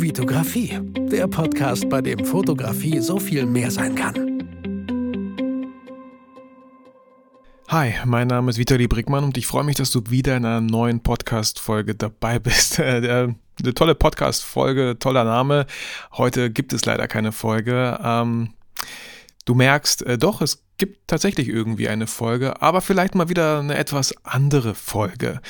Vitografie, der Podcast, bei dem Fotografie so viel mehr sein kann. Hi, mein Name ist Vitali Brickmann und ich freue mich, dass du wieder in einer neuen Podcast-Folge dabei bist. Eine tolle Podcast-Folge, toller Name. Heute gibt es leider keine Folge. Ähm, du merkst, äh, doch, es gibt tatsächlich irgendwie eine Folge, aber vielleicht mal wieder eine etwas andere Folge.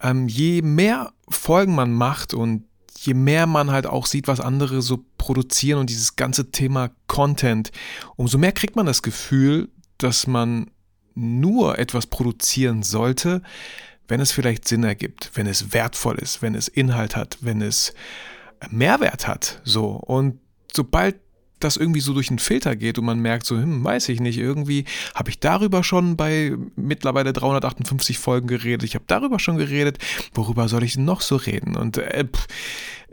Ähm, je mehr Folgen man macht und je mehr man halt auch sieht, was andere so produzieren und dieses ganze Thema Content, umso mehr kriegt man das Gefühl, dass man nur etwas produzieren sollte, wenn es vielleicht Sinn ergibt, wenn es wertvoll ist, wenn es Inhalt hat, wenn es Mehrwert hat, so. Und sobald das irgendwie so durch einen Filter geht und man merkt so, hm, weiß ich nicht, irgendwie habe ich darüber schon bei mittlerweile 358 Folgen geredet, ich habe darüber schon geredet, worüber soll ich denn noch so reden? Und äh, pff,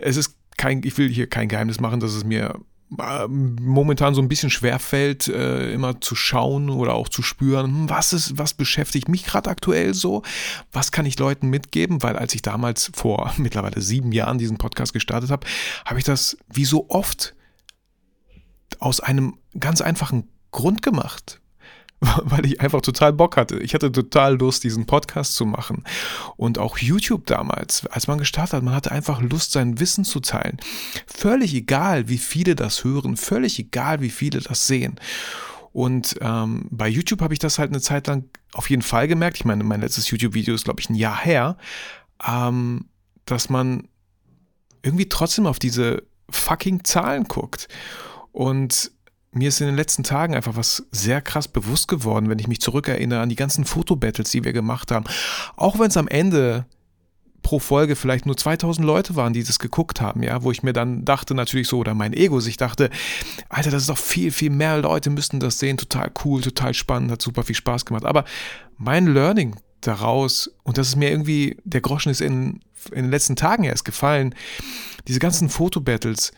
es ist kein, ich will hier kein Geheimnis machen, dass es mir äh, momentan so ein bisschen schwer fällt, äh, immer zu schauen oder auch zu spüren, hm, was ist, was beschäftigt mich gerade aktuell so, was kann ich Leuten mitgeben, weil als ich damals vor mittlerweile sieben Jahren diesen Podcast gestartet habe, habe ich das wie so oft aus einem ganz einfachen Grund gemacht, weil ich einfach total Bock hatte. Ich hatte total Lust, diesen Podcast zu machen. Und auch YouTube damals, als man gestartet hat, man hatte einfach Lust, sein Wissen zu teilen. Völlig egal, wie viele das hören, völlig egal, wie viele das sehen. Und ähm, bei YouTube habe ich das halt eine Zeit lang auf jeden Fall gemerkt. Ich meine, mein letztes YouTube-Video ist, glaube ich, ein Jahr her, ähm, dass man irgendwie trotzdem auf diese fucking Zahlen guckt. Und mir ist in den letzten Tagen einfach was sehr krass bewusst geworden, wenn ich mich zurückerinnere an die ganzen Fotobattles, die wir gemacht haben. Auch wenn es am Ende pro Folge vielleicht nur 2000 Leute waren, die das geguckt haben, ja, wo ich mir dann dachte natürlich so, oder mein Ego sich dachte, Alter, das ist doch viel, viel mehr Leute müssten das sehen, total cool, total spannend, hat super viel Spaß gemacht. Aber mein Learning daraus, und das ist mir irgendwie, der Groschen ist in, in den letzten Tagen erst gefallen, diese ganzen Fotobattles,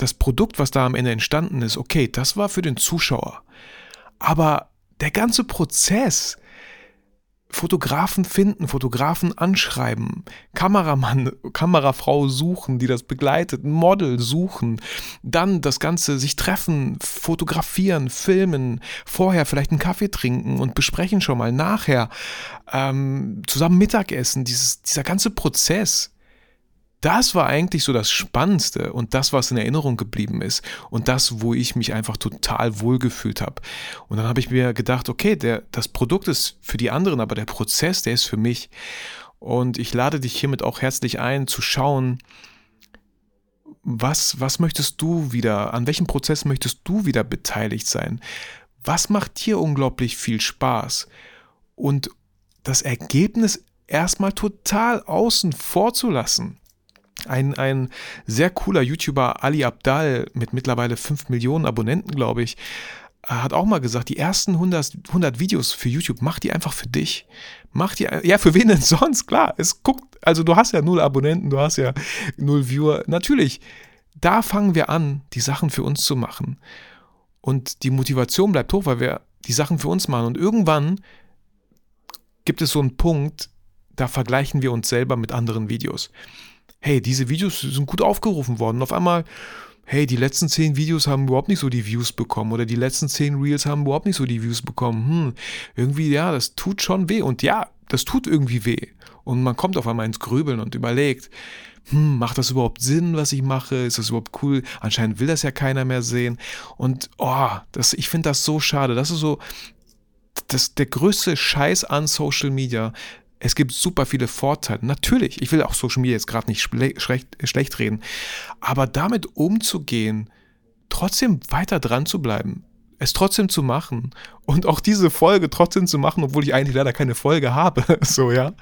das Produkt, was da am Ende entstanden ist, okay, das war für den Zuschauer. Aber der ganze Prozess, Fotografen finden, Fotografen anschreiben, Kameramann, Kamerafrau suchen, die das begleitet, Model suchen, dann das Ganze sich treffen, fotografieren, filmen, vorher vielleicht einen Kaffee trinken und besprechen schon mal, nachher ähm, zusammen Mittagessen, dieses, dieser ganze Prozess das war eigentlich so das Spannendste und das, was in Erinnerung geblieben ist und das, wo ich mich einfach total wohlgefühlt habe. Und dann habe ich mir gedacht, okay, der, das Produkt ist für die anderen, aber der Prozess, der ist für mich. Und ich lade dich hiermit auch herzlich ein, zu schauen, was, was möchtest du wieder, an welchem Prozess möchtest du wieder beteiligt sein? Was macht dir unglaublich viel Spaß? Und das Ergebnis erstmal total außen vor zu lassen. Ein, ein sehr cooler YouTuber, Ali Abdal, mit mittlerweile 5 Millionen Abonnenten, glaube ich, äh, hat auch mal gesagt, die ersten 100, 100 Videos für YouTube, mach die einfach für dich. Mach die, ja, für wen denn sonst? Klar, es guckt, also du hast ja null Abonnenten, du hast ja null Viewer. Natürlich, da fangen wir an, die Sachen für uns zu machen. Und die Motivation bleibt hoch, weil wir die Sachen für uns machen. Und irgendwann gibt es so einen Punkt, da vergleichen wir uns selber mit anderen Videos hey, diese Videos sind gut aufgerufen worden. Und auf einmal, hey, die letzten zehn Videos haben überhaupt nicht so die Views bekommen oder die letzten zehn Reels haben überhaupt nicht so die Views bekommen. Hm, irgendwie, ja, das tut schon weh. Und ja, das tut irgendwie weh. Und man kommt auf einmal ins Grübeln und überlegt, hm, macht das überhaupt Sinn, was ich mache? Ist das überhaupt cool? Anscheinend will das ja keiner mehr sehen. Und oh, das, ich finde das so schade. Das ist so das, der größte Scheiß an Social Media, es gibt super viele Vorteile. Natürlich, ich will auch Social Media jetzt gerade nicht schlecht, schlecht reden, aber damit umzugehen, trotzdem weiter dran zu bleiben, es trotzdem zu machen und auch diese Folge trotzdem zu machen, obwohl ich eigentlich leider keine Folge habe, so ja,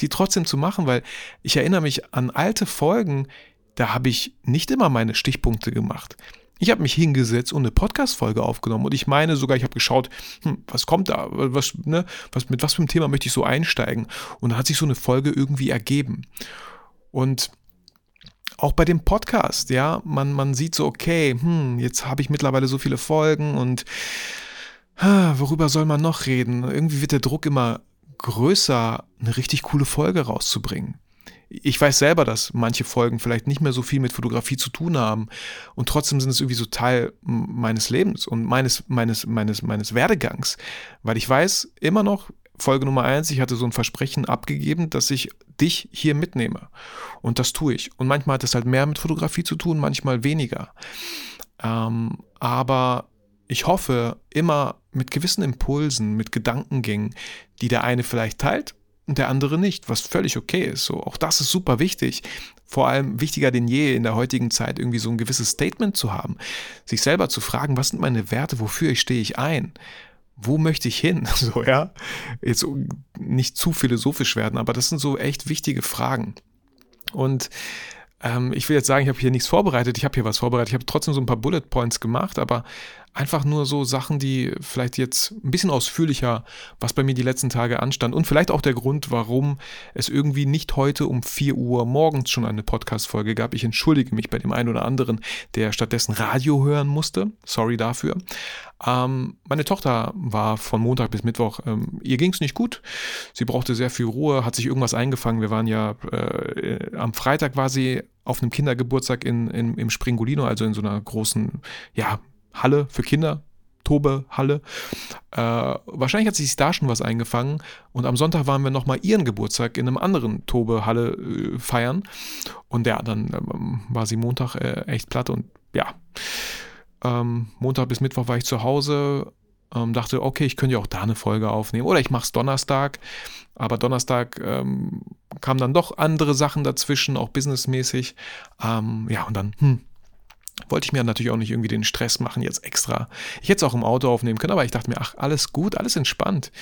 die trotzdem zu machen, weil ich erinnere mich an alte Folgen, da habe ich nicht immer meine Stichpunkte gemacht. Ich habe mich hingesetzt und eine Podcast-Folge aufgenommen und ich meine sogar, ich habe geschaut, hm, was kommt da, was, ne, was, mit was für einem Thema möchte ich so einsteigen? Und dann hat sich so eine Folge irgendwie ergeben. Und auch bei dem Podcast, ja, man, man sieht so, okay, hm, jetzt habe ich mittlerweile so viele Folgen und worüber soll man noch reden? Irgendwie wird der Druck immer größer, eine richtig coole Folge rauszubringen. Ich weiß selber, dass manche Folgen vielleicht nicht mehr so viel mit Fotografie zu tun haben und trotzdem sind es irgendwie so Teil meines Lebens und meines, meines, meines, meines Werdegangs, weil ich weiß immer noch, Folge Nummer eins, ich hatte so ein Versprechen abgegeben, dass ich dich hier mitnehme. Und das tue ich. Und manchmal hat es halt mehr mit Fotografie zu tun, manchmal weniger. Ähm, aber ich hoffe, immer mit gewissen Impulsen, mit Gedankengängen, die der eine vielleicht teilt der andere nicht, was völlig okay ist. So, auch das ist super wichtig. Vor allem wichtiger denn je in der heutigen Zeit irgendwie so ein gewisses Statement zu haben, sich selber zu fragen, was sind meine Werte, wofür stehe ich ein? Wo möchte ich hin? So, ja. Jetzt nicht zu philosophisch werden, aber das sind so echt wichtige Fragen. Und ähm, ich will jetzt sagen, ich habe hier nichts vorbereitet, ich habe hier was vorbereitet, ich habe trotzdem so ein paar Bullet Points gemacht, aber einfach nur so Sachen, die vielleicht jetzt ein bisschen ausführlicher, was bei mir die letzten Tage anstand und vielleicht auch der Grund, warum es irgendwie nicht heute um 4 Uhr morgens schon eine Podcast-Folge gab. Ich entschuldige mich bei dem einen oder anderen, der stattdessen Radio hören musste. Sorry dafür. Ähm, meine Tochter war von Montag bis Mittwoch, ähm, ihr ging es nicht gut. Sie brauchte sehr viel Ruhe, hat sich irgendwas eingefangen. Wir waren ja äh, am Freitag war sie auf einem Kindergeburtstag in, in, im Springolino, also in so einer großen, ja, Halle für Kinder, Tobe-Halle. Äh, wahrscheinlich hat sich da schon was eingefangen. Und am Sonntag waren wir nochmal ihren Geburtstag in einem anderen Tobe-Halle äh, feiern. Und ja, dann ähm, war sie Montag äh, echt platt. Und ja, ähm, Montag bis Mittwoch war ich zu Hause. Ähm, dachte, okay, ich könnte ja auch da eine Folge aufnehmen. Oder ich mache es Donnerstag. Aber Donnerstag ähm, kamen dann doch andere Sachen dazwischen, auch businessmäßig. Ähm, ja, und dann, hm, wollte ich mir natürlich auch nicht irgendwie den Stress machen, jetzt extra. Ich hätte es auch im Auto aufnehmen können, aber ich dachte mir, ach, alles gut, alles entspannt.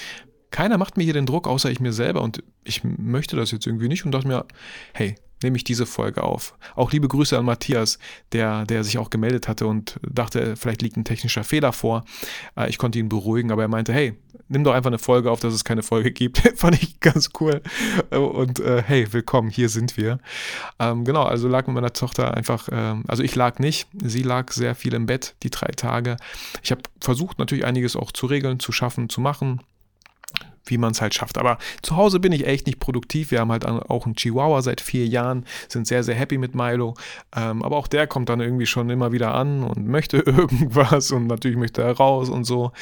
Keiner macht mir hier den Druck, außer ich mir selber. Und ich möchte das jetzt irgendwie nicht und dachte mir, hey, nehme ich diese Folge auf. Auch liebe Grüße an Matthias, der, der sich auch gemeldet hatte und dachte, vielleicht liegt ein technischer Fehler vor. Äh, ich konnte ihn beruhigen, aber er meinte, hey, nimm doch einfach eine Folge auf, dass es keine Folge gibt. Fand ich ganz cool. Und äh, hey, willkommen, hier sind wir. Ähm, genau, also lag mit meiner Tochter einfach, ähm, also ich lag nicht, sie lag sehr viel im Bett, die drei Tage. Ich habe versucht, natürlich einiges auch zu regeln, zu schaffen, zu machen wie man es halt schafft. Aber zu Hause bin ich echt nicht produktiv. Wir haben halt auch einen Chihuahua seit vier Jahren, sind sehr, sehr happy mit Milo. Ähm, aber auch der kommt dann irgendwie schon immer wieder an und möchte irgendwas und natürlich möchte er raus und so.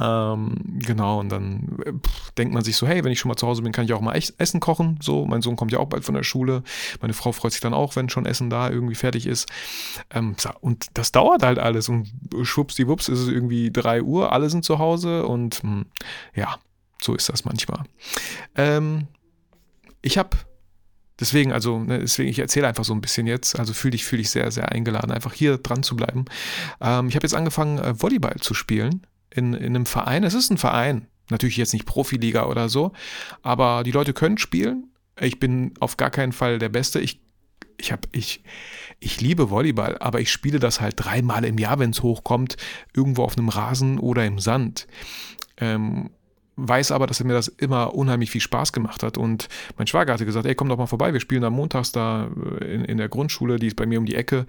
Ähm, genau, und dann pff, denkt man sich so, hey, wenn ich schon mal zu Hause bin, kann ich auch mal Essen kochen. So, mein Sohn kommt ja auch bald von der Schule. Meine Frau freut sich dann auch, wenn schon Essen da irgendwie fertig ist. Ähm, und das dauert halt alles und schwuppsdiwupps ist es irgendwie drei Uhr, alle sind zu Hause und mh, hm, ja, so ist das manchmal. Ähm, ich habe Deswegen, also, ne, deswegen, ich erzähle einfach so ein bisschen jetzt. Also fühle dich, fühl dich sehr, sehr eingeladen, einfach hier dran zu bleiben. Ähm, ich habe jetzt angefangen, äh, Volleyball zu spielen in, in einem Verein. Es ist ein Verein, natürlich jetzt nicht Profiliga oder so, aber die Leute können spielen. Ich bin auf gar keinen Fall der Beste. Ich, ich habe, ich, ich liebe Volleyball, aber ich spiele das halt dreimal im Jahr, wenn es hochkommt, irgendwo auf einem Rasen oder im Sand. Ähm, weiß aber, dass mir das immer unheimlich viel Spaß gemacht hat. Und mein Schwager hatte gesagt, ey, komm doch mal vorbei, wir spielen am montags da äh, in, in der Grundschule, die ist bei mir um die Ecke.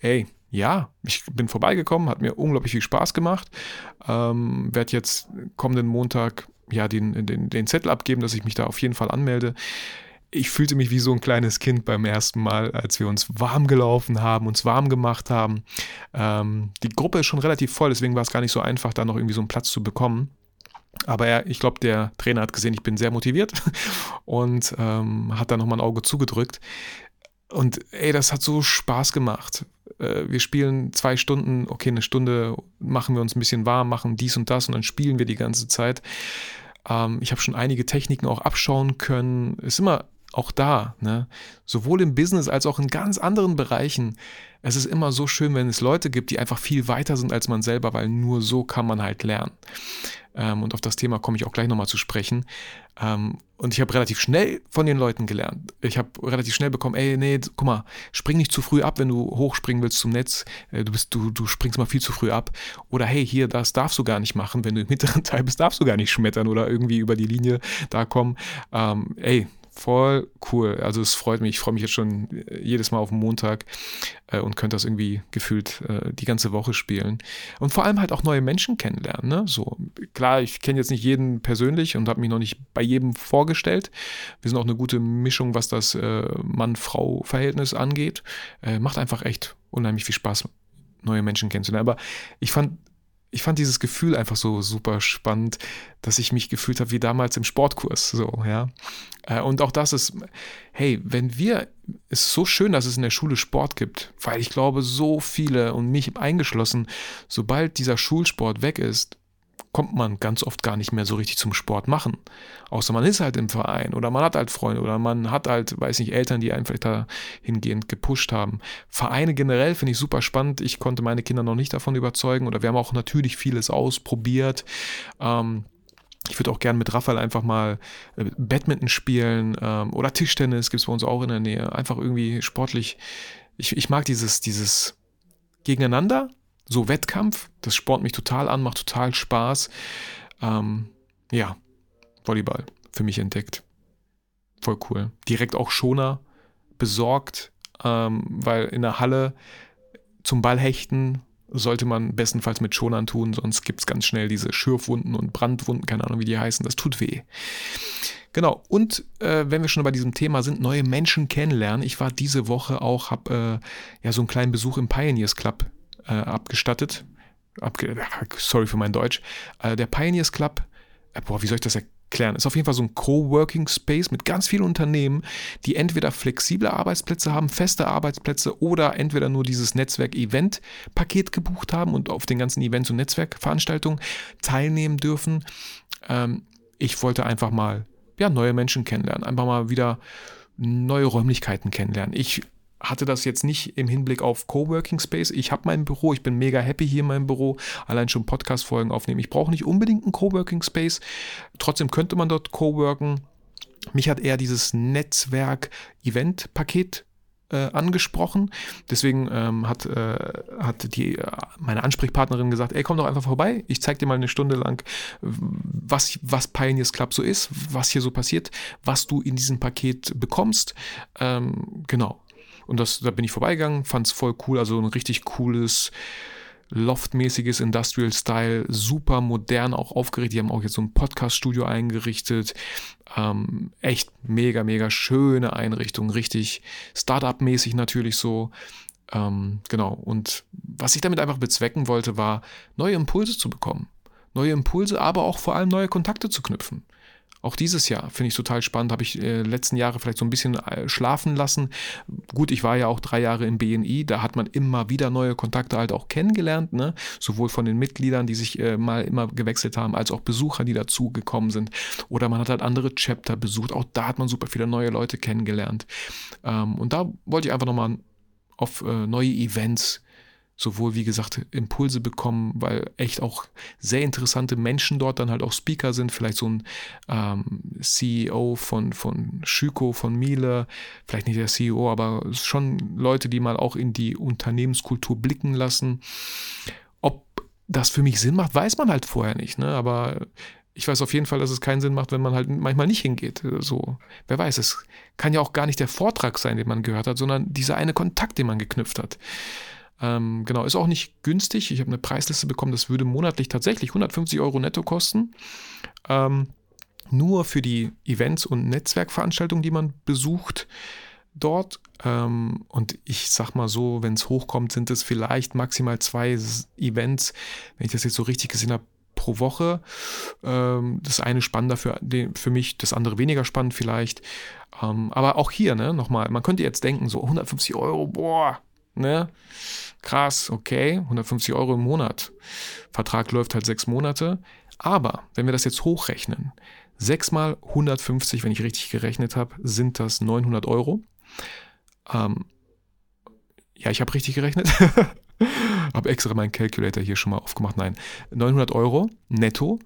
Ey, ja, ich bin vorbeigekommen, hat mir unglaublich viel Spaß gemacht. Ähm, Werde jetzt kommenden Montag ja den, den, den Zettel abgeben, dass ich mich da auf jeden Fall anmelde ich fühlte mich wie so ein kleines Kind beim ersten Mal, als wir uns warm gelaufen haben, uns warm gemacht haben. Ähm, die Gruppe ist schon relativ voll, deswegen war es gar nicht so einfach, da noch irgendwie so einen Platz zu bekommen. Aber er, ich glaube, der Trainer hat gesehen, ich bin sehr motiviert und ähm, hat da nochmal ein Auge zugedrückt. Und ey, das hat so Spaß gemacht. Äh, wir spielen zwei Stunden, okay, eine Stunde machen wir uns ein bisschen warm, machen dies und das und dann spielen wir die ganze Zeit. Ähm, ich habe schon einige Techniken auch abschauen können. Ist immer auch da, ne? sowohl im Business als auch in ganz anderen Bereichen. Es ist immer so schön, wenn es Leute gibt, die einfach viel weiter sind als man selber, weil nur so kann man halt lernen. Ähm, und auf das Thema komme ich auch gleich nochmal zu sprechen. Ähm, und ich habe relativ schnell von den Leuten gelernt. Ich habe relativ schnell bekommen, ey, nee, guck mal, spring nicht zu früh ab, wenn du hochspringen willst zum Netz. Äh, du, bist, du, du springst mal viel zu früh ab. Oder hey, hier, das darfst du gar nicht machen. Wenn du im mittleren Teil bist, darfst du gar nicht schmettern oder irgendwie über die Linie da kommen. Ähm, ey, Voll cool. Also es freut mich. Ich freue mich jetzt schon äh, jedes Mal auf den Montag äh, und könnte das irgendwie gefühlt äh, die ganze Woche spielen. Und vor allem halt auch neue Menschen kennenlernen. Ne? So, klar, ich kenne jetzt nicht jeden persönlich und habe mich noch nicht bei jedem vorgestellt. Wir sind auch eine gute Mischung, was das äh, Mann-Frau-Verhältnis angeht. Äh, macht einfach echt unheimlich viel Spaß, neue Menschen kennenzulernen. Aber ich fand ich fand dieses Gefühl einfach so super spannend, dass ich mich gefühlt habe wie damals im Sportkurs, so, ja. Äh, und auch das ist, hey, wenn wir, es ist so schön, dass es in der Schule Sport gibt, weil ich glaube, so viele und mich eingeschlossen, sobald dieser Schulsport weg ist, kommt man ganz oft gar nicht mehr so richtig zum Sport machen. Außer man ist halt im Verein oder man hat halt Freunde oder man hat halt, weiß nicht, Eltern, die einen vielleicht da hingehend gepusht haben. Vereine generell finde ich super spannend. Ich konnte meine Kinder noch nicht davon überzeugen oder wir haben auch natürlich vieles ausprobiert. Ähm, ich würde auch gerne mit Raphael einfach mal äh, Badminton spielen ähm, oder Tischtennis gibt es bei uns auch in der Nähe. Einfach irgendwie sportlich. Ich, ich mag dieses, dieses Gegeneinander, so Wettkampf, das spornt mich total an, macht total Spaß. Ähm, ja, Volleyball für mich entdeckt. Voll cool. Direkt auch Schoner besorgt, ähm, weil in der Halle zum Ballhechten sollte man bestenfalls mit Schonern tun, sonst gibt es ganz schnell diese Schürfwunden und Brandwunden, keine Ahnung, wie die heißen. Das tut weh. Genau, und äh, wenn wir schon bei diesem Thema sind, neue Menschen kennenlernen. Ich war diese Woche auch, habe äh, ja so einen kleinen Besuch im Pioneers Club äh, abgestattet. Abge sorry für mein Deutsch. Äh, der Pioneers Club, äh, boah, wie soll ich das erklären? Ist auf jeden Fall so ein Coworking Space mit ganz vielen Unternehmen, die entweder flexible Arbeitsplätze haben, feste Arbeitsplätze oder entweder nur dieses Netzwerk-Event-Paket gebucht haben und auf den ganzen Events und Netzwerkveranstaltungen teilnehmen dürfen. Ähm, ich wollte einfach mal ja, neue Menschen kennenlernen, einfach mal wieder neue Räumlichkeiten kennenlernen. Ich hatte das jetzt nicht im Hinblick auf Coworking Space. Ich habe mein Büro, ich bin mega happy hier in meinem Büro, allein schon Podcast-Folgen aufnehmen. Ich brauche nicht unbedingt einen Coworking Space. Trotzdem könnte man dort coworken. Mich hat eher dieses Netzwerk-Event-Paket äh, angesprochen. Deswegen ähm, hat, äh, hat die, äh, meine Ansprechpartnerin gesagt, ey, komm doch einfach vorbei. Ich zeige dir mal eine Stunde lang, was, was Pioneers Club so ist, was hier so passiert, was du in diesem Paket bekommst. Ähm, genau. Und das, da bin ich vorbeigegangen, fand es voll cool, also ein richtig cooles, loftmäßiges Industrial Style, super modern auch aufgeregt. Die haben auch jetzt so ein Podcast-Studio eingerichtet. Ähm, echt mega, mega schöne Einrichtung, richtig Startup-mäßig natürlich so. Ähm, genau. Und was ich damit einfach bezwecken wollte, war, neue Impulse zu bekommen. Neue Impulse, aber auch vor allem neue Kontakte zu knüpfen. Auch dieses Jahr finde ich total spannend, habe ich äh, letzten Jahre vielleicht so ein bisschen äh, schlafen lassen. Gut, ich war ja auch drei Jahre im BNI, da hat man immer wieder neue Kontakte halt auch kennengelernt, ne? sowohl von den Mitgliedern, die sich äh, mal immer gewechselt haben, als auch Besucher, die dazu gekommen sind. Oder man hat halt andere Chapter besucht, auch da hat man super viele neue Leute kennengelernt. Ähm, und da wollte ich einfach nochmal auf äh, neue Events sowohl, wie gesagt, Impulse bekommen, weil echt auch sehr interessante Menschen dort dann halt auch Speaker sind. Vielleicht so ein ähm, CEO von, von Schüko, von Miele, vielleicht nicht der CEO, aber schon Leute, die mal auch in die Unternehmenskultur blicken lassen. Ob das für mich Sinn macht, weiß man halt vorher nicht. Ne? Aber ich weiß auf jeden Fall, dass es keinen Sinn macht, wenn man halt manchmal nicht hingeht. So, wer weiß, es kann ja auch gar nicht der Vortrag sein, den man gehört hat, sondern dieser eine Kontakt, den man geknüpft hat. Ähm, genau, ist auch nicht günstig. Ich habe eine Preisliste bekommen, das würde monatlich tatsächlich 150 Euro netto kosten. Ähm, nur für die Events und Netzwerkveranstaltungen, die man besucht dort. Ähm, und ich sag mal so, wenn es hochkommt, sind es vielleicht maximal zwei Events, wenn ich das jetzt so richtig gesehen habe, pro Woche. Ähm, das eine spannender für, für mich, das andere weniger spannend vielleicht. Ähm, aber auch hier, ne, nochmal, man könnte jetzt denken, so 150 Euro, boah, ne? Krass, okay, 150 Euro im Monat. Vertrag läuft halt sechs Monate. Aber wenn wir das jetzt hochrechnen, 6 mal 150, wenn ich richtig gerechnet habe, sind das 900 Euro. Ähm, ja, ich habe richtig gerechnet. habe extra meinen Calculator hier schon mal aufgemacht. Nein, 900 Euro netto.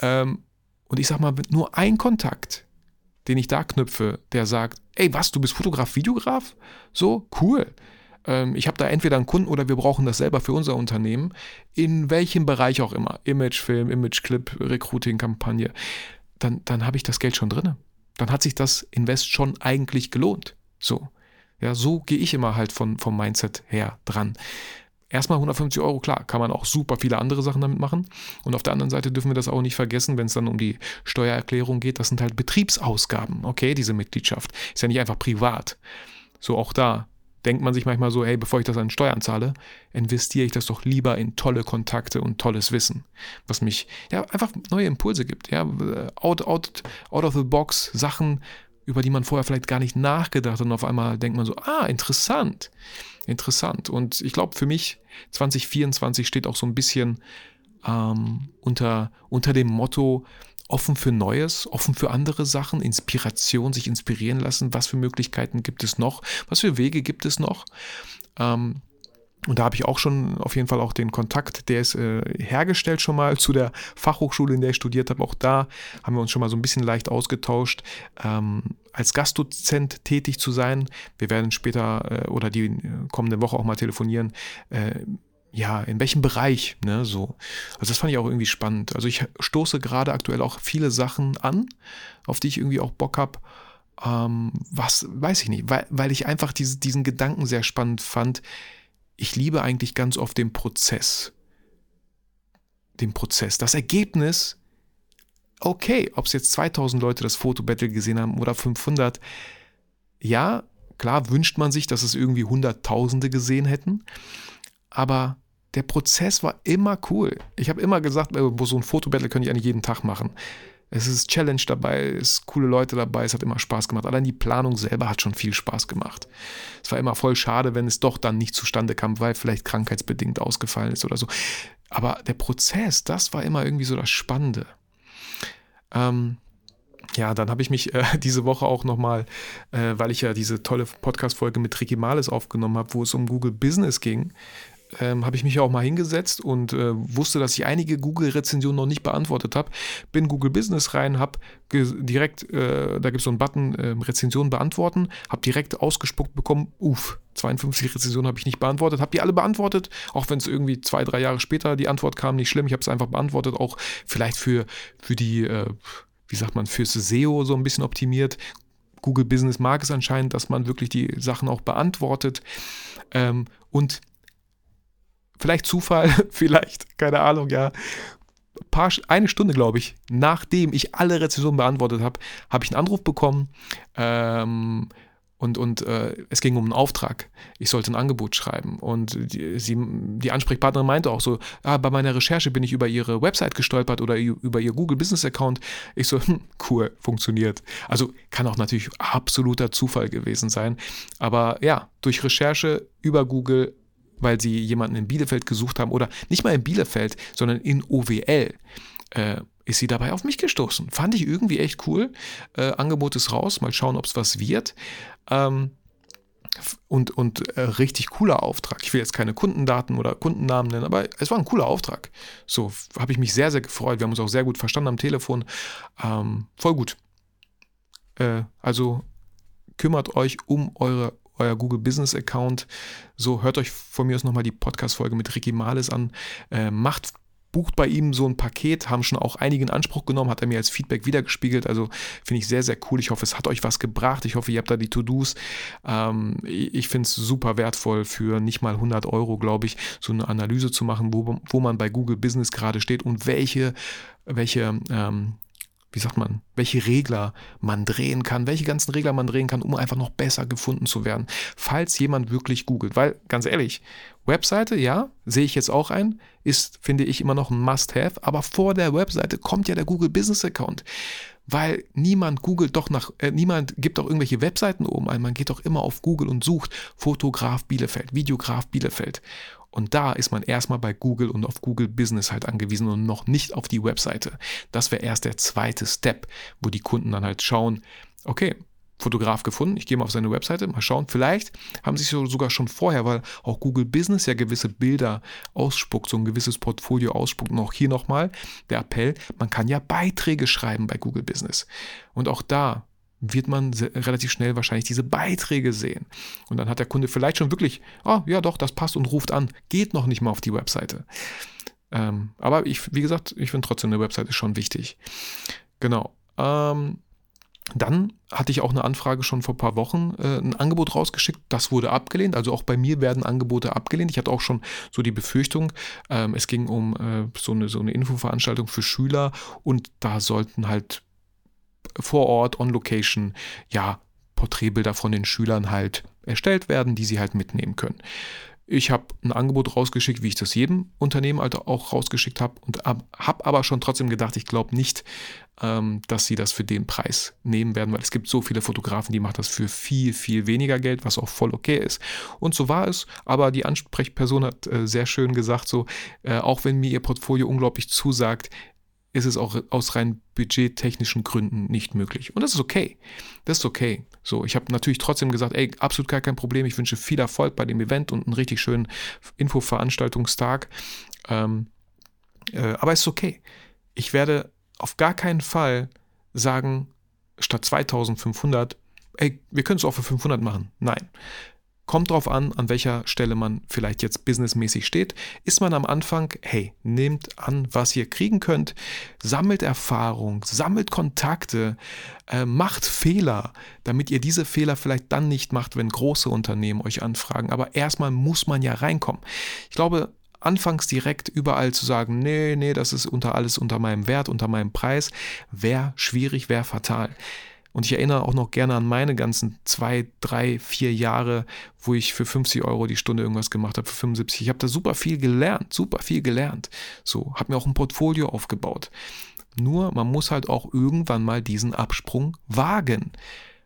Ähm, und ich sag mal, nur ein Kontakt, den ich da knüpfe, der sagt, ey, was, du bist Fotograf, Videograf? So, cool ähm, ich habe da entweder einen Kunden oder wir brauchen das selber für unser Unternehmen, in welchem Bereich auch immer, Imagefilm, Imageclip, Recruiting-Kampagne, dann, dann habe ich das Geld schon drin. dann hat sich das Invest schon eigentlich gelohnt. So. Ja, so gehe ich immer halt von, vom Mindset her dran. Erstmal 150 Euro, klar, kann man auch super viele andere Sachen damit machen. Und auf der anderen Seite dürfen wir das auch nicht vergessen, wenn es dann um die Steuererklärung geht. Das sind halt Betriebsausgaben, okay, diese Mitgliedschaft. Ist ja nicht einfach privat. So auch da denkt man sich manchmal so, hey, bevor ich das an Steuern zahle, investiere ich das doch lieber in tolle Kontakte und tolles Wissen, was mich ja einfach neue Impulse gibt, ja, out, out, out of the box Sachen, über die man vorher vielleicht gar nicht nachgedacht hat und auf einmal denkt man so, ah, interessant, interessant. Und ich glaube, für mich 2024 steht auch so ein bisschen ähm, unter, unter dem Motto, offen für Neues, offen für andere Sachen, Inspiration, sich inspirieren lassen. Was für Möglichkeiten gibt es noch? Was für Wege gibt es noch? Ähm, und da habe ich auch schon auf jeden Fall auch den Kontakt, der ist äh, hergestellt schon mal zu der Fachhochschule, in der ich studiert habe. Auch da haben wir uns schon mal so ein bisschen leicht ausgetauscht, ähm, als Gastdozent tätig zu sein. Wir werden später äh, oder die äh, kommende Woche auch mal telefonieren. Äh, ja, in welchem Bereich, ne, so. Also das fand ich auch irgendwie spannend. Also ich stoße gerade aktuell auch viele Sachen an, auf die ich irgendwie auch Bock habe. Ähm, was, weiß ich nicht, weil, weil ich einfach diese, diesen Gedanken sehr spannend fand, ich liebe eigentlich ganz oft den Prozess. Den Prozess. Das Ergebnis, okay, ob es jetzt 2000 Leute das Fotobattle gesehen haben oder 500, ja, klar wünscht man sich, dass es irgendwie Hunderttausende gesehen hätten, aber der Prozess war immer cool. Ich habe immer gesagt, äh, so ein Fotobattle könnte ich eigentlich jeden Tag machen. Es ist Challenge dabei, es ist coole Leute dabei, es hat immer Spaß gemacht. Allein die Planung selber hat schon viel Spaß gemacht. Es war immer voll schade, wenn es doch dann nicht zustande kam, weil vielleicht krankheitsbedingt ausgefallen ist oder so. Aber der Prozess, das war immer irgendwie so das Spannende. Ähm, ja, dann habe ich mich äh, diese Woche auch nochmal, äh, weil ich ja diese tolle Podcast-Folge mit Ricky Males aufgenommen habe, wo es um Google Business ging, ähm, habe ich mich auch mal hingesetzt und äh, wusste, dass ich einige Google-Rezensionen noch nicht beantwortet habe. Bin Google Business rein, habe direkt, äh, da gibt es so einen Button, äh, Rezensionen beantworten, habe direkt ausgespuckt bekommen, uff, 52 Rezensionen habe ich nicht beantwortet, habe die alle beantwortet, auch wenn es irgendwie zwei, drei Jahre später die Antwort kam, nicht schlimm, ich habe es einfach beantwortet, auch vielleicht für, für die, äh, wie sagt man, fürs SEO so ein bisschen optimiert. Google Business mag es anscheinend, dass man wirklich die Sachen auch beantwortet. Ähm, und vielleicht Zufall, vielleicht, keine Ahnung, ja. Paar, eine Stunde, glaube ich, nachdem ich alle Rezensionen beantwortet habe, habe ich einen Anruf bekommen. Ähm, und, und äh, es ging um einen Auftrag. Ich sollte ein Angebot schreiben. Und die, sie, die Ansprechpartnerin meinte auch so: ah, Bei meiner Recherche bin ich über ihre Website gestolpert oder über ihr Google Business Account. Ich so: hm, Cool, funktioniert. Also kann auch natürlich absoluter Zufall gewesen sein. Aber ja, durch Recherche über Google weil sie jemanden in Bielefeld gesucht haben oder nicht mal in Bielefeld, sondern in OWL. Äh, ist sie dabei auf mich gestoßen. Fand ich irgendwie echt cool. Äh, Angebot ist raus, mal schauen, ob es was wird. Ähm, und und äh, richtig cooler Auftrag. Ich will jetzt keine Kundendaten oder Kundennamen nennen, aber es war ein cooler Auftrag. So habe ich mich sehr, sehr gefreut. Wir haben uns auch sehr gut verstanden am Telefon. Ähm, voll gut. Äh, also kümmert euch um eure euer Google Business Account. So, hört euch von mir aus nochmal die Podcast-Folge mit Ricky Males an. Äh, macht bucht bei ihm so ein Paket, haben schon auch einige in Anspruch genommen, hat er mir als Feedback wiedergespiegelt. Also finde ich sehr, sehr cool. Ich hoffe, es hat euch was gebracht. Ich hoffe, ihr habt da die To-Dos. Ähm, ich finde es super wertvoll für nicht mal 100 Euro, glaube ich, so eine Analyse zu machen, wo, wo man bei Google Business gerade steht und welche, welche ähm, wie sagt man, welche Regler man drehen kann, welche ganzen Regler man drehen kann, um einfach noch besser gefunden zu werden, falls jemand wirklich googelt. Weil, ganz ehrlich, Webseite, ja, sehe ich jetzt auch ein, ist, finde ich, immer noch ein Must-Have, aber vor der Webseite kommt ja der Google Business Account. Weil niemand googelt doch nach, äh, niemand gibt doch irgendwelche Webseiten oben ein. Man geht doch immer auf Google und sucht Fotograf Bielefeld, Videograf Bielefeld. Und da ist man erstmal bei Google und auf Google Business halt angewiesen und noch nicht auf die Webseite. Das wäre erst der zweite Step, wo die Kunden dann halt schauen, okay, Fotograf gefunden, ich gehe mal auf seine Webseite, mal schauen, vielleicht haben sie sich sogar schon vorher, weil auch Google Business ja gewisse Bilder ausspuckt, so ein gewisses Portfolio ausspuckt. Und auch hier nochmal der Appell, man kann ja Beiträge schreiben bei Google Business. Und auch da wird man relativ schnell wahrscheinlich diese Beiträge sehen. Und dann hat der Kunde vielleicht schon wirklich, oh ja doch, das passt und ruft an, geht noch nicht mal auf die Webseite. Ähm, aber ich, wie gesagt, ich finde trotzdem eine Webseite schon wichtig. Genau. Ähm, Dann hatte ich auch eine Anfrage schon vor ein paar Wochen, äh, ein Angebot rausgeschickt. Das wurde abgelehnt. Also auch bei mir werden Angebote abgelehnt. Ich hatte auch schon so die Befürchtung, ähm, es ging um äh, so, eine, so eine Infoveranstaltung für Schüler und da sollten halt vor Ort, on Location, ja, Porträtbilder von den Schülern halt erstellt werden, die sie halt mitnehmen können. Ich habe ein Angebot rausgeschickt, wie ich das jedem Unternehmen halt auch rausgeschickt habe und habe aber schon trotzdem gedacht, ich glaube nicht, ähm, dass sie das für den Preis nehmen werden, weil es gibt so viele Fotografen, die machen das für viel, viel weniger Geld, was auch voll okay ist. Und so war es, aber die Ansprechperson hat äh, sehr schön gesagt, so, äh, auch wenn mir ihr Portfolio unglaublich zusagt, ist es auch aus rein budgettechnischen Gründen nicht möglich. Und das ist okay. Das ist okay. So, ich habe natürlich trotzdem gesagt, ey, absolut gar kein Problem. Ich wünsche viel Erfolg bei dem Event und einen richtig schönen Infoveranstaltungstag. Ähm, äh, aber ist okay. Ich werde auf gar keinen Fall sagen, statt 2500, ey, wir können es auch für 500 machen. Nein. Kommt drauf an, an welcher Stelle man vielleicht jetzt businessmäßig steht. Ist man am Anfang, hey, nehmt an, was ihr kriegen könnt, sammelt Erfahrung, sammelt Kontakte, äh, macht Fehler, damit ihr diese Fehler vielleicht dann nicht macht, wenn große Unternehmen euch anfragen. Aber erstmal muss man ja reinkommen. Ich glaube, anfangs direkt überall zu sagen, nee, nee, das ist unter alles unter meinem Wert, unter meinem Preis, wäre schwierig, wäre fatal. Und ich erinnere auch noch gerne an meine ganzen zwei, drei, vier Jahre, wo ich für 50 Euro die Stunde irgendwas gemacht habe, für 75. Ich habe da super viel gelernt, super viel gelernt. So, habe mir auch ein Portfolio aufgebaut. Nur, man muss halt auch irgendwann mal diesen Absprung wagen.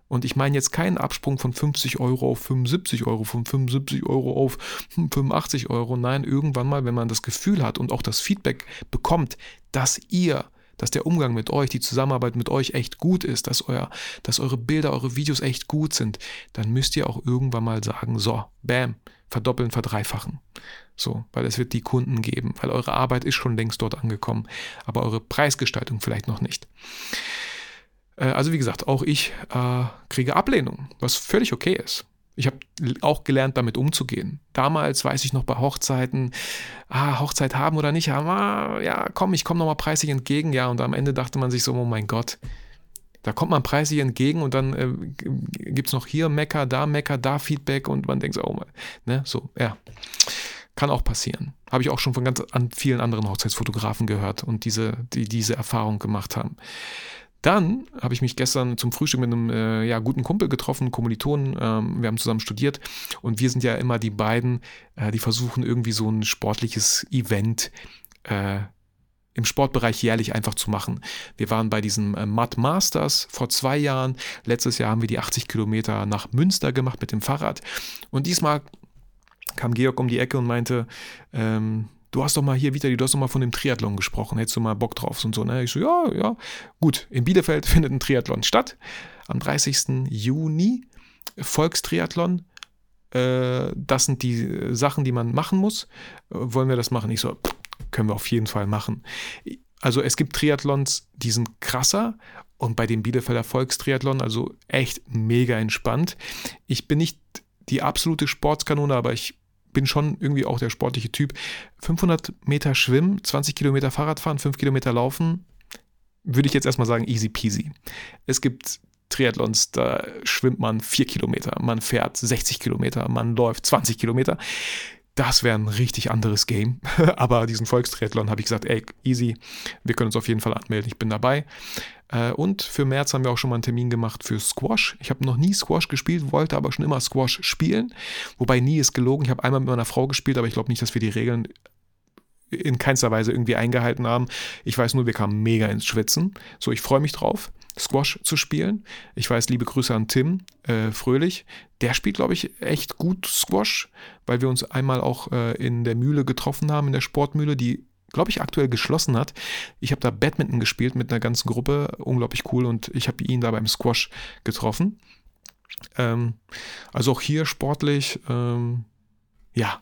Und ich meine jetzt keinen Absprung von 50 Euro auf 75 Euro, von 75 Euro auf 85 Euro. Nein, irgendwann mal, wenn man das Gefühl hat und auch das Feedback bekommt, dass ihr dass der Umgang mit euch, die Zusammenarbeit mit euch echt gut ist, dass, euer, dass eure Bilder, eure Videos echt gut sind, dann müsst ihr auch irgendwann mal sagen, so, bam, verdoppeln, verdreifachen. So, weil es wird die Kunden geben, weil eure Arbeit ist schon längst dort angekommen, aber eure Preisgestaltung vielleicht noch nicht. Äh, also wie gesagt, auch ich äh, kriege Ablehnung, was völlig okay ist. Ich habe auch gelernt, damit umzugehen. Damals weiß ich noch bei Hochzeiten, ah, Hochzeit haben oder nicht haben, ah, ja, komm, ich komme nochmal preislich entgegen, ja. Und am Ende dachte man sich so, oh mein Gott, da kommt man preislich entgegen und dann äh, gibt es noch hier Mecker, da Mecker, da Feedback und man denkt so, oh, ne, so, ja. Kann auch passieren. Habe ich auch schon von ganz an vielen anderen Hochzeitsfotografen gehört und diese, die diese Erfahrung gemacht haben. Dann habe ich mich gestern zum Frühstück mit einem äh, ja, guten Kumpel getroffen, Kommilitonen. Ähm, wir haben zusammen studiert und wir sind ja immer die beiden, äh, die versuchen irgendwie so ein sportliches Event äh, im Sportbereich jährlich einfach zu machen. Wir waren bei diesem äh, Mud Masters vor zwei Jahren. Letztes Jahr haben wir die 80 Kilometer nach Münster gemacht mit dem Fahrrad. Und diesmal kam Georg um die Ecke und meinte, ähm, du hast doch mal hier, Vitali, du hast doch mal von dem Triathlon gesprochen, hättest du mal Bock drauf und so, ne? Ich so, ja, ja, gut. In Bielefeld findet ein Triathlon statt, am 30. Juni, Volkstriathlon. Äh, das sind die Sachen, die man machen muss. Äh, wollen wir das machen? Ich so, können wir auf jeden Fall machen. Also es gibt Triathlons, die sind krasser und bei dem Bielefelder Volkstriathlon, also echt mega entspannt. Ich bin nicht die absolute Sportskanone, aber ich bin schon irgendwie auch der sportliche Typ. 500 Meter schwimmen, 20 Kilometer Fahrrad fahren, 5 Kilometer laufen, würde ich jetzt erstmal sagen, easy peasy. Es gibt Triathlons, da schwimmt man 4 Kilometer, man fährt 60 Kilometer, man läuft 20 Kilometer. Das wäre ein richtig anderes Game. Aber diesen Volkstriathlon habe ich gesagt, ey, easy, wir können uns auf jeden Fall anmelden, ich bin dabei. Äh, und für März haben wir auch schon mal einen Termin gemacht für Squash. Ich habe noch nie Squash gespielt, wollte aber schon immer Squash spielen. Wobei nie ist gelogen. Ich habe einmal mit meiner Frau gespielt, aber ich glaube nicht, dass wir die Regeln in keinster Weise irgendwie eingehalten haben. Ich weiß nur, wir kamen mega ins Schwitzen. So, ich freue mich drauf, Squash zu spielen. Ich weiß, liebe Grüße an Tim äh, Fröhlich. Der spielt, glaube ich, echt gut Squash, weil wir uns einmal auch äh, in der Mühle getroffen haben, in der Sportmühle, die glaube ich, aktuell geschlossen hat. Ich habe da Badminton gespielt mit einer ganzen Gruppe, unglaublich cool und ich habe ihn da beim Squash getroffen. Ähm, also auch hier sportlich, ähm, ja,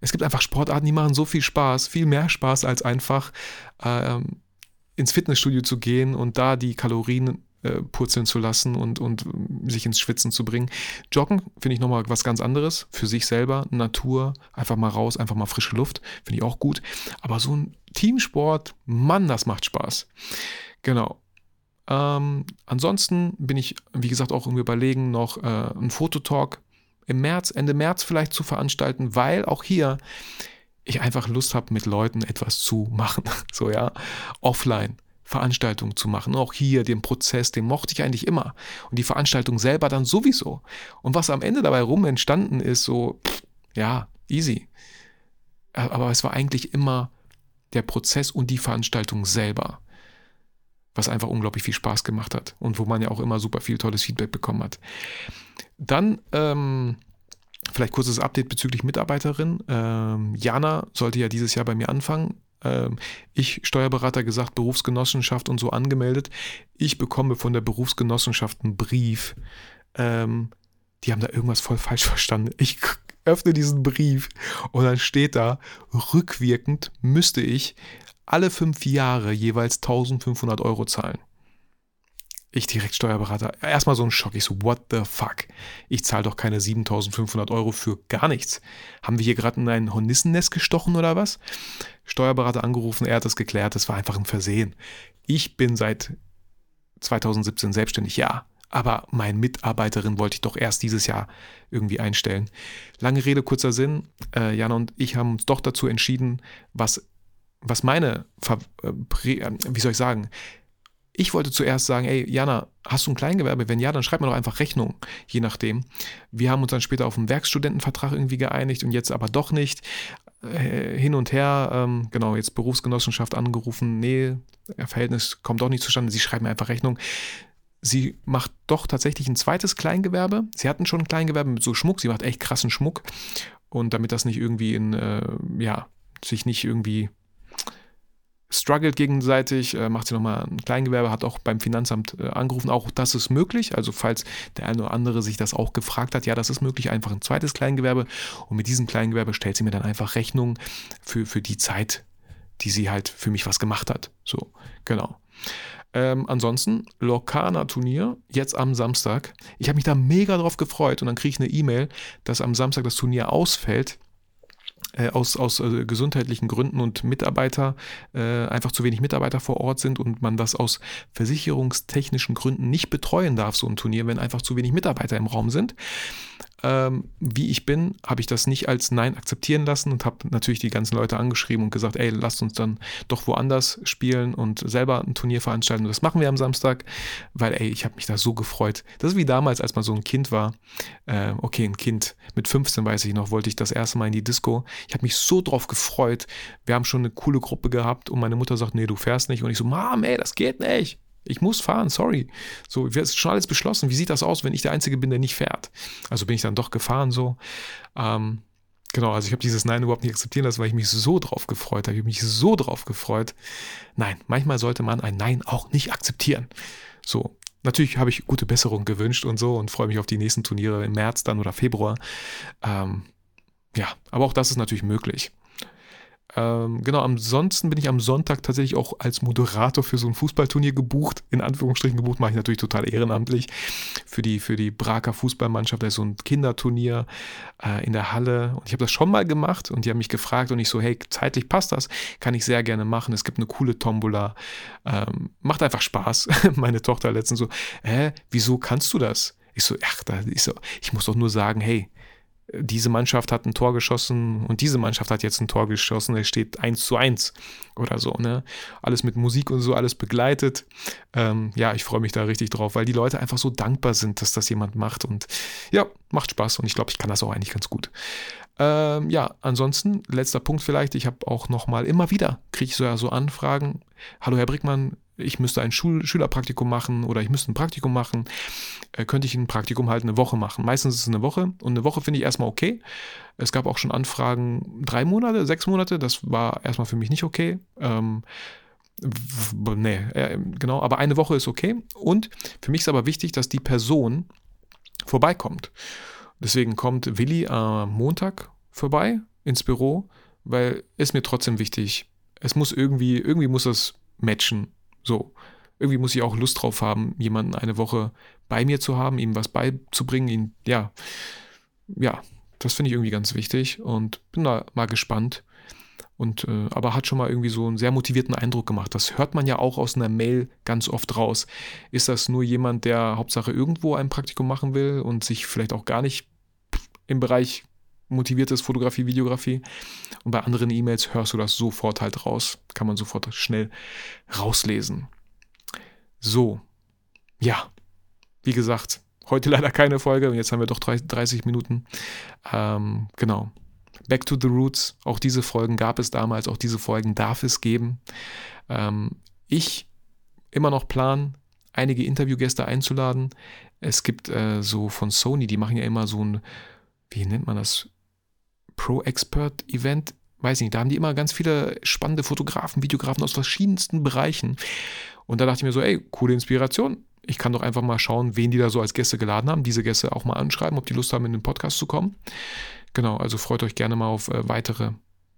es gibt einfach Sportarten, die machen so viel Spaß, viel mehr Spaß als einfach ähm, ins Fitnessstudio zu gehen und da die Kalorien äh, purzeln zu lassen und, und sich ins Schwitzen zu bringen. Joggen finde ich nochmal was ganz anderes für sich selber, Natur, einfach mal raus, einfach mal frische Luft, finde ich auch gut. Aber so ein Teamsport, Mann, das macht Spaß. Genau. Ähm, ansonsten bin ich, wie gesagt, auch im Überlegen, noch äh, einen Fototalk im März, Ende März vielleicht zu veranstalten, weil auch hier ich einfach Lust habe, mit Leuten etwas zu machen. So, ja, offline. Veranstaltungen zu machen. Auch hier den Prozess, den mochte ich eigentlich immer. Und die Veranstaltung selber dann sowieso. Und was am Ende dabei rum entstanden ist, so, ja, easy. Aber es war eigentlich immer der Prozess und die Veranstaltung selber was einfach unglaublich viel Spaß gemacht hat und wo man ja auch immer super viel tolles Feedback bekommen hat. Dann ähm, vielleicht kurzes Update bezüglich Mitarbeiterin. Ähm, Jana sollte ja dieses Jahr bei mir anfangen. Ähm, ich, Steuerberater gesagt, Berufsgenossenschaft und so angemeldet. Ich bekomme von der Berufsgenossenschaft einen Brief. Ähm, die haben da irgendwas voll falsch verstanden. Ich öffne diesen Brief und dann steht da, rückwirkend müsste ich alle fünf Jahre jeweils 1500 Euro zahlen. Ich direkt Steuerberater. Erstmal so ein Schock. Ich so, what the fuck? Ich zahle doch keine 7500 Euro für gar nichts. Haben wir hier gerade in ein Hornissennest gestochen oder was? Steuerberater angerufen, er hat das geklärt. Das war einfach ein Versehen. Ich bin seit 2017 selbstständig, ja. Aber meine Mitarbeiterin wollte ich doch erst dieses Jahr irgendwie einstellen. Lange Rede, kurzer Sinn. Äh, Jana und ich haben uns doch dazu entschieden, was was meine, äh, äh, wie soll ich sagen, ich wollte zuerst sagen, ey, Jana, hast du ein Kleingewerbe? Wenn ja, dann schreib mir doch einfach Rechnung, je nachdem. Wir haben uns dann später auf einen Werkstudentenvertrag irgendwie geeinigt und jetzt aber doch nicht. Äh, hin und her, ähm, genau, jetzt Berufsgenossenschaft angerufen, nee, Verhältnis kommt doch nicht zustande, sie schreiben mir einfach Rechnung. Sie macht doch tatsächlich ein zweites Kleingewerbe. Sie hatten schon ein Kleingewerbe mit so Schmuck, sie macht echt krassen Schmuck. Und damit das nicht irgendwie in, äh, ja, sich nicht irgendwie struggelt gegenseitig, äh, macht sie nochmal ein Kleingewerbe, hat auch beim Finanzamt äh, angerufen, auch das ist möglich. Also falls der eine oder andere sich das auch gefragt hat, ja, das ist möglich, einfach ein zweites Kleingewerbe. Und mit diesem Kleingewerbe stellt sie mir dann einfach Rechnung für, für die Zeit, die sie halt für mich was gemacht hat. So, genau. Ähm, ansonsten, Lokana-Turnier, jetzt am Samstag. Ich habe mich da mega drauf gefreut und dann kriege ich eine E-Mail, dass am Samstag das Turnier ausfällt äh, aus, aus äh, gesundheitlichen Gründen und Mitarbeiter, äh, einfach zu wenig Mitarbeiter vor Ort sind und man das aus versicherungstechnischen Gründen nicht betreuen darf, so ein Turnier, wenn einfach zu wenig Mitarbeiter im Raum sind ähm, wie ich bin, habe ich das nicht als Nein akzeptieren lassen und habe natürlich die ganzen Leute angeschrieben und gesagt, ey, lasst uns dann doch woanders spielen und selber ein Turnier veranstalten. Und das machen wir am Samstag, weil, ey, ich habe mich da so gefreut. Das ist wie damals, als man so ein Kind war. Äh, okay, ein Kind mit 15, weiß ich noch, wollte ich das erste Mal in die Disco. Ich habe mich so drauf gefreut. Wir haben schon eine coole Gruppe gehabt und meine Mutter sagt, nee, du fährst nicht. Und ich so, Mom, ey, das geht nicht. Ich muss fahren, sorry. So, es ist schon alles beschlossen. Wie sieht das aus, wenn ich der Einzige bin, der nicht fährt? Also bin ich dann doch gefahren so. Ähm, genau, also ich habe dieses Nein überhaupt nicht akzeptieren lassen, weil ich mich so drauf gefreut habe. Ich habe mich so drauf gefreut. Nein, manchmal sollte man ein Nein auch nicht akzeptieren. So, natürlich habe ich gute Besserung gewünscht und so und freue mich auf die nächsten Turniere im März dann oder Februar. Ähm, ja, aber auch das ist natürlich möglich. Ähm, genau, ansonsten bin ich am Sonntag tatsächlich auch als Moderator für so ein Fußballturnier gebucht. In Anführungsstrichen gebucht, mache ich natürlich total ehrenamtlich. Für die, für die Braker Fußballmannschaft, da ist so ein Kinderturnier äh, in der Halle. Und ich habe das schon mal gemacht und die haben mich gefragt und ich so, hey, zeitlich passt das, kann ich sehr gerne machen. Es gibt eine coole Tombola. Ähm, macht einfach Spaß. Meine Tochter letztens so, hä, wieso kannst du das? Ich so, ach, da, ich so, ich muss doch nur sagen, hey, diese Mannschaft hat ein Tor geschossen und diese Mannschaft hat jetzt ein Tor geschossen, es steht 1 zu 1 oder so, ne? Alles mit Musik und so, alles begleitet. Ähm, ja, ich freue mich da richtig drauf, weil die Leute einfach so dankbar sind, dass das jemand macht und ja, macht Spaß und ich glaube, ich kann das auch eigentlich ganz gut. Ähm, ja, ansonsten, letzter Punkt vielleicht, ich habe auch nochmal immer wieder, kriege ich so, ja, so Anfragen, hallo Herr Brickmann, ich müsste ein Schul Schülerpraktikum machen oder ich müsste ein Praktikum machen, äh, könnte ich ein Praktikum halt eine Woche machen. Meistens ist es eine Woche und eine Woche finde ich erstmal okay. Es gab auch schon Anfragen drei Monate, sechs Monate, das war erstmal für mich nicht okay. Ähm, nee, äh, genau, aber eine Woche ist okay. Und für mich ist aber wichtig, dass die Person vorbeikommt. Deswegen kommt Willi am Montag vorbei ins Büro, weil es mir trotzdem wichtig. Es muss irgendwie, irgendwie muss das matchen. So, irgendwie muss ich auch Lust drauf haben, jemanden eine Woche bei mir zu haben, ihm was beizubringen, ihn, ja, ja, das finde ich irgendwie ganz wichtig und bin da mal gespannt. Und, äh, aber hat schon mal irgendwie so einen sehr motivierten Eindruck gemacht. Das hört man ja auch aus einer Mail ganz oft raus. Ist das nur jemand, der Hauptsache irgendwo ein Praktikum machen will und sich vielleicht auch gar nicht im Bereich motiviertes Fotografie, Videografie. Und bei anderen E-Mails hörst du das sofort halt raus. Kann man sofort schnell rauslesen. So, ja, wie gesagt, heute leider keine Folge und jetzt haben wir doch 30 Minuten. Ähm, genau. Back to the Roots. Auch diese Folgen gab es damals, auch diese Folgen darf es geben. Ähm, ich immer noch plan, einige Interviewgäste einzuladen. Es gibt äh, so von Sony, die machen ja immer so ein, wie nennt man das? Pro-Expert-Event. Weiß nicht, da haben die immer ganz viele spannende Fotografen, Videografen aus verschiedensten Bereichen. Und da dachte ich mir so, ey, coole Inspiration. Ich kann doch einfach mal schauen, wen die da so als Gäste geladen haben. Diese Gäste auch mal anschreiben, ob die Lust haben, in den Podcast zu kommen. Genau, also freut euch gerne mal auf äh, weitere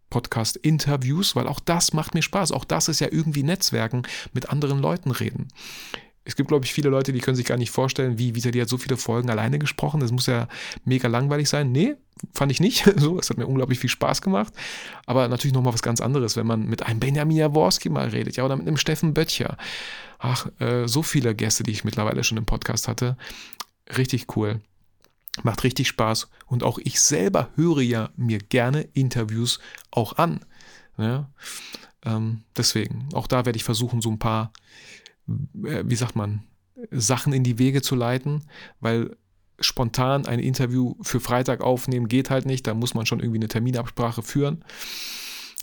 Podcast-Interviews, weil auch das macht mir Spaß. Auch das ist ja irgendwie Netzwerken, mit anderen Leuten reden. Es gibt, glaube ich, viele Leute, die können sich gar nicht vorstellen, wie Vitali hat so viele Folgen alleine gesprochen. Das muss ja mega langweilig sein. Nee, fand ich nicht. So, es hat mir unglaublich viel Spaß gemacht. Aber natürlich nochmal was ganz anderes, wenn man mit einem Benjamin Jaworski mal redet, ja, oder mit einem Steffen Böttcher. Ach, äh, so viele Gäste, die ich mittlerweile schon im Podcast hatte. Richtig cool. Macht richtig Spaß. Und auch ich selber höre ja mir gerne Interviews auch an. Ja? Ähm, deswegen, auch da werde ich versuchen, so ein paar wie sagt man, Sachen in die Wege zu leiten, weil spontan ein Interview für Freitag aufnehmen geht halt nicht. Da muss man schon irgendwie eine Terminabsprache führen.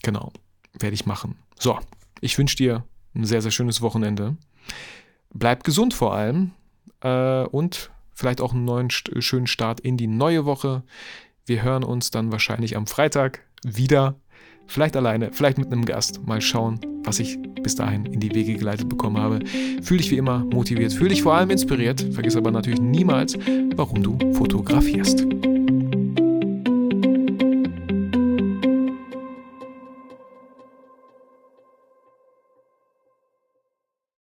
Genau, werde ich machen. So, ich wünsche dir ein sehr, sehr schönes Wochenende. Bleib gesund vor allem äh, und vielleicht auch einen neuen schönen Start in die neue Woche. Wir hören uns dann wahrscheinlich am Freitag wieder. Vielleicht alleine, vielleicht mit einem Gast. Mal schauen, was ich bis dahin in die Wege geleitet bekommen habe. Fühl dich wie immer motiviert, fühl dich vor allem inspiriert. Vergiss aber natürlich niemals, warum du fotografierst.